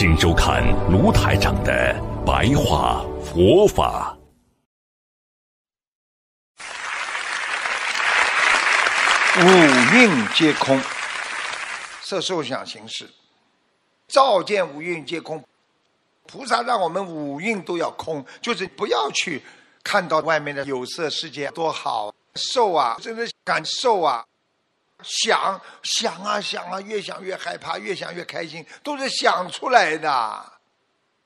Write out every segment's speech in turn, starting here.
请收看卢台长的白话佛法。五蕴皆空，色受想行识，照见五蕴皆空。菩萨让我们五蕴都要空，就是不要去看到外面的有色世界多好，受啊，真的感受啊。想想啊想啊，越想越害怕，越想越开心，都是想出来的。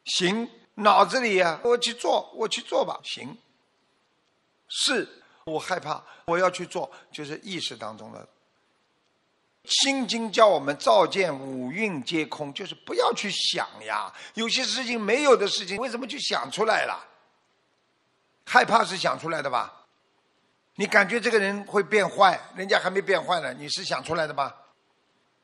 行，脑子里呀，我去做，我去做吧。行，是我害怕，我要去做，就是意识当中的。心经叫我们照见五蕴皆空，就是不要去想呀。有些事情没有的事情，为什么去想出来了？害怕是想出来的吧？你感觉这个人会变坏，人家还没变坏呢，你是想出来的吧？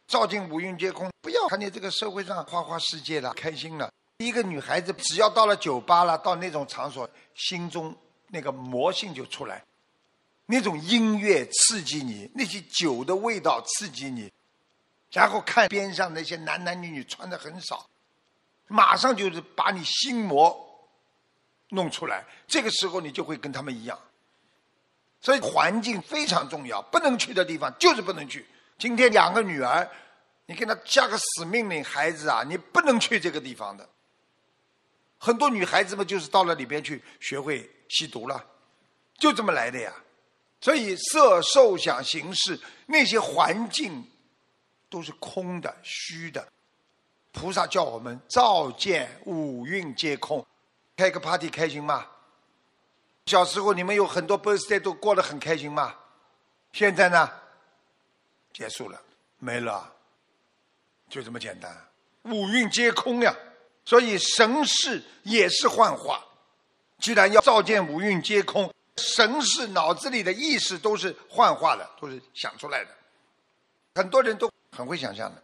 照进五蕴皆空，不要看见这个社会上花花世界了，开心了。一个女孩子只要到了酒吧了，到那种场所，心中那个魔性就出来，那种音乐刺激你，那些酒的味道刺激你，然后看边上那些男男女女穿的很少，马上就是把你心魔弄出来。这个时候你就会跟他们一样。所以环境非常重要，不能去的地方就是不能去。今天两个女儿，你给她下个死命令，孩子啊，你不能去这个地方的。很多女孩子们就是到了里边去学会吸毒了，就这么来的呀。所以色受想行识那些环境都是空的、虚的。菩萨叫我们照见五蕴皆空，开个 party 开心吗？小时候你们有很多 birthday 都过得很开心吗？现在呢？结束了，没了，就这么简单。五蕴皆空呀，所以神识也是幻化。既然要照见五蕴皆空，神识脑子里的意识都是幻化的，都是想出来的。很多人都很会想象的，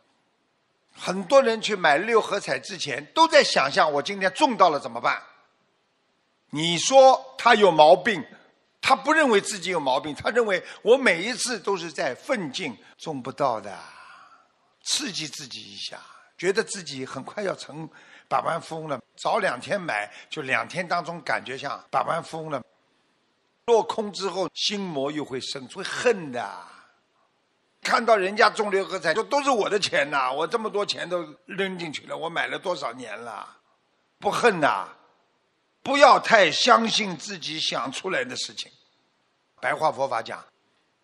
很多人去买六合彩之前都在想象：我今天中到了怎么办？你说他有毛病，他不认为自己有毛病，他认为我每一次都是在奋进，中不到的，刺激自己一下，觉得自己很快要成百万富翁了。早两天买，就两天当中感觉像百万富翁了。落空之后，心魔又会生出恨的。看到人家中六合彩，说都是我的钱呐，我这么多钱都扔进去了，我买了多少年了，不恨呐。不要太相信自己想出来的事情。白话佛法讲，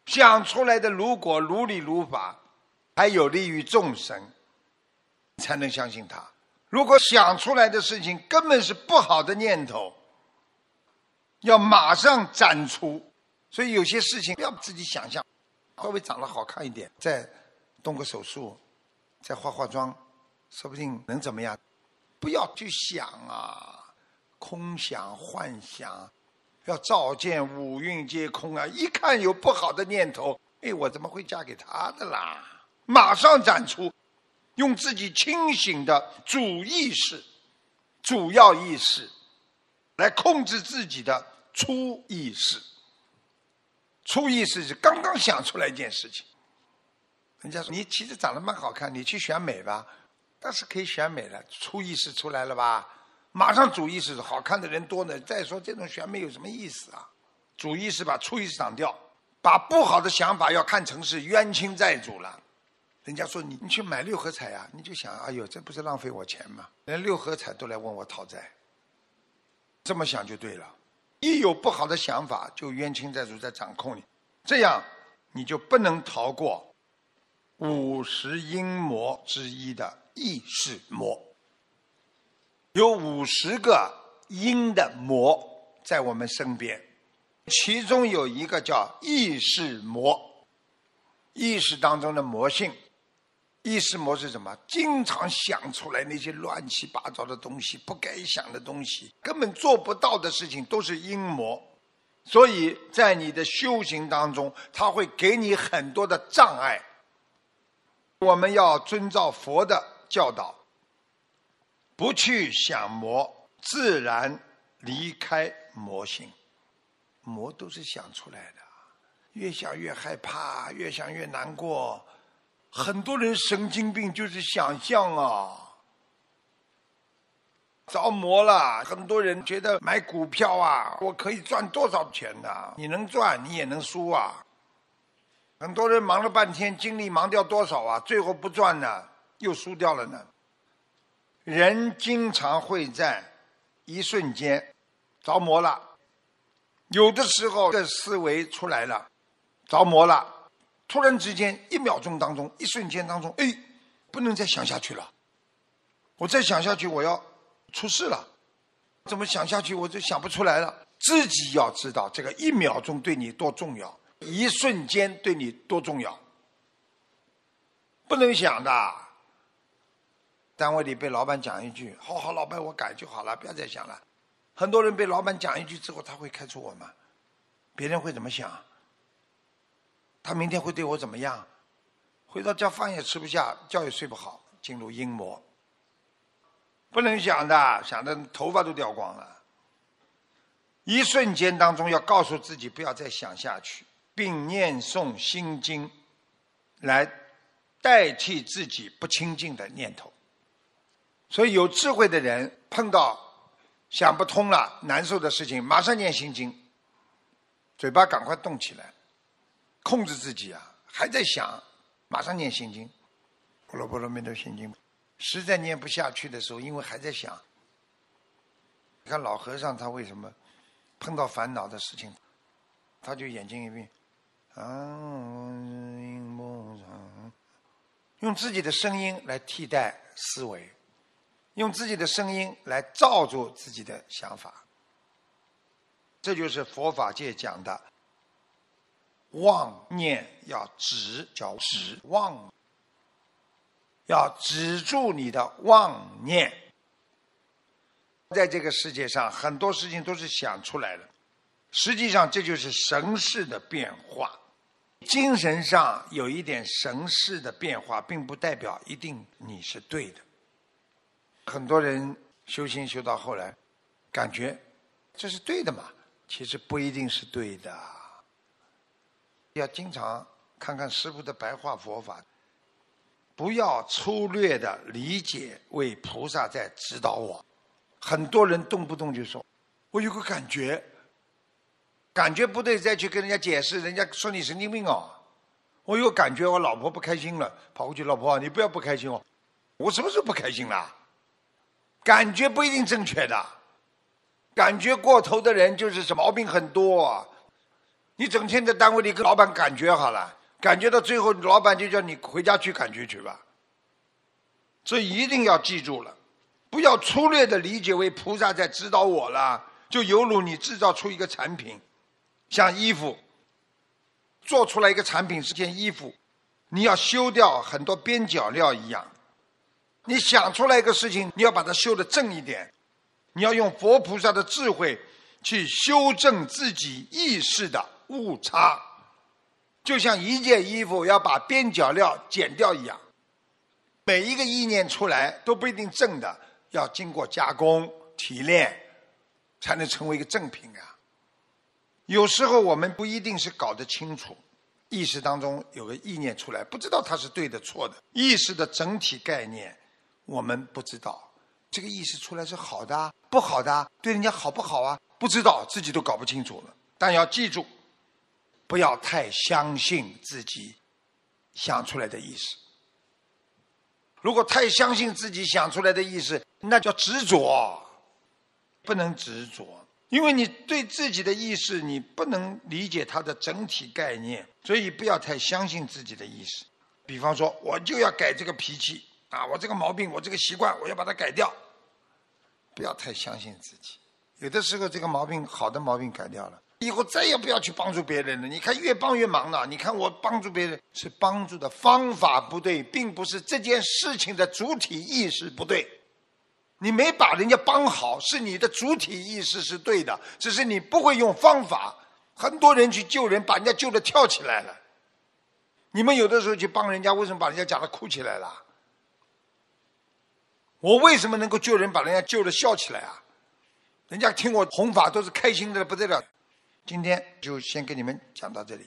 想出来的如果如理如法，还有利于众生，才能相信他。如果想出来的事情根本是不好的念头，要马上斩除。所以有些事情不要自己想象，稍微长得好看一点，再动个手术，再化化妆，说不定能怎么样？不要去想啊。空想幻想，要照见五蕴皆空啊！一看有不好的念头，哎，我怎么会嫁给他的啦？马上展出，用自己清醒的主意识、主要意识来控制自己的初意识。初意识是刚刚想出来一件事情，人家说你其实长得蛮好看，你去选美吧，但是可以选美了，初意识出来了吧？马上主意识好看的人多呢。再说这种选美有什么意思啊？主意识把初意识挡掉，把不好的想法要看成是冤亲债主了。人家说你你去买六合彩呀，你就想哎呦这不是浪费我钱吗？连六合彩都来问我讨债，这么想就对了。一有不好的想法，就冤亲债主在掌控你，这样你就不能逃过五十阴魔之一的意识魔。有五十个阴的魔在我们身边，其中有一个叫意识魔，意识当中的魔性，意识魔是什么？经常想出来那些乱七八糟的东西，不该想的东西，根本做不到的事情，都是阴魔。所以在你的修行当中，他会给你很多的障碍。我们要遵照佛的教导，不去想魔，自然离开魔性。魔都是想出来的，越想越害怕，越想越难过。很多人神经病就是想象啊，着魔了。很多人觉得买股票啊，我可以赚多少钱呢？你能赚，你也能输啊。很多人忙了半天，精力忙掉多少啊？最后不赚呢，又输掉了呢。人经常会在一瞬间着魔了，有的时候这思维出来了，着魔了。突然之间，一秒钟当中，一瞬间当中，哎，不能再想下去了。我再想下去，我要出事了。怎么想下去，我就想不出来了。自己要知道这个一秒钟对你多重要，一瞬间对你多重要。不能想的。单位里被老板讲一句：“好好，老板，我改就好了，不要再想了。”很多人被老板讲一句之后，他会开除我吗？别人会怎么想？他明天会对我怎么样？回到家饭也吃不下，觉也睡不好，进入阴魔。不能想的，想的头发都掉光了。一瞬间当中，要告诉自己不要再想下去，并念诵心经，来代替自己不清净的念头。所以，有智慧的人碰到想不通了、难受的事情，马上念心经，嘴巴赶快动起来。控制自己啊，还在想，马上念心经，波罗波罗蜜多心经，实在念不下去的时候，因为还在想。你看老和尚他为什么碰到烦恼的事情，他就眼睛一闭，啊，用自己的声音来替代思维，用自己的声音来罩住自己的想法，这就是佛法界讲的。妄念要止，叫止妄，要止住你的妄念。在这个世界上，很多事情都是想出来的，实际上这就是神识的变化。精神上有一点神识的变化，并不代表一定你是对的。很多人修行修到后来，感觉这是对的嘛，其实不一定是对的。要经常看看师父的白话佛法，不要粗略的理解为菩萨在指导我。很多人动不动就说：“我有个感觉，感觉不对，再去跟人家解释，人家说你神经病哦。”我有感觉，我老婆不开心了，跑过去，老婆你不要不开心哦。我什么时候不开心了？感觉不一定正确的，感觉过头的人就是什么毛病很多。你整天在单位里跟老板感觉好了，感觉到最后，老板就叫你回家去感觉去吧。这一定要记住了，不要粗略的理解为菩萨在指导我了，就犹如你制造出一个产品，像衣服，做出来一个产品是件衣服，你要修掉很多边角料一样。你想出来一个事情，你要把它修的正一点，你要用佛菩萨的智慧去修正自己意识的。误差，就像一件衣服要把边角料剪掉一样，每一个意念出来都不一定正的，要经过加工提炼，才能成为一个正品啊。有时候我们不一定是搞得清楚，意识当中有个意念出来，不知道它是对的错的，意识的整体概念我们不知道，这个意识出来是好的不好的，对人家好不好啊？不知道自己都搞不清楚了，但要记住。不要太相信自己想出来的意思。如果太相信自己想出来的意思，那叫执着，不能执着，因为你对自己的意识你不能理解它的整体概念，所以不要太相信自己的意识。比方说，我就要改这个脾气啊，我这个毛病，我这个习惯，我要把它改掉。不要太相信自己，有的时候这个毛病好的毛病改掉了。以后再也不要去帮助别人了。你看越帮越忙了。你看我帮助别人是帮助的方法不对，并不是这件事情的主体意识不对。你没把人家帮好，是你的主体意识是对的，只是你不会用方法。很多人去救人，把人家救的跳起来了。你们有的时候去帮人家，为什么把人家讲的哭起来了？我为什么能够救人，把人家救的笑起来啊？人家听我弘法都是开心的不得了。今天就先给你们讲到这里。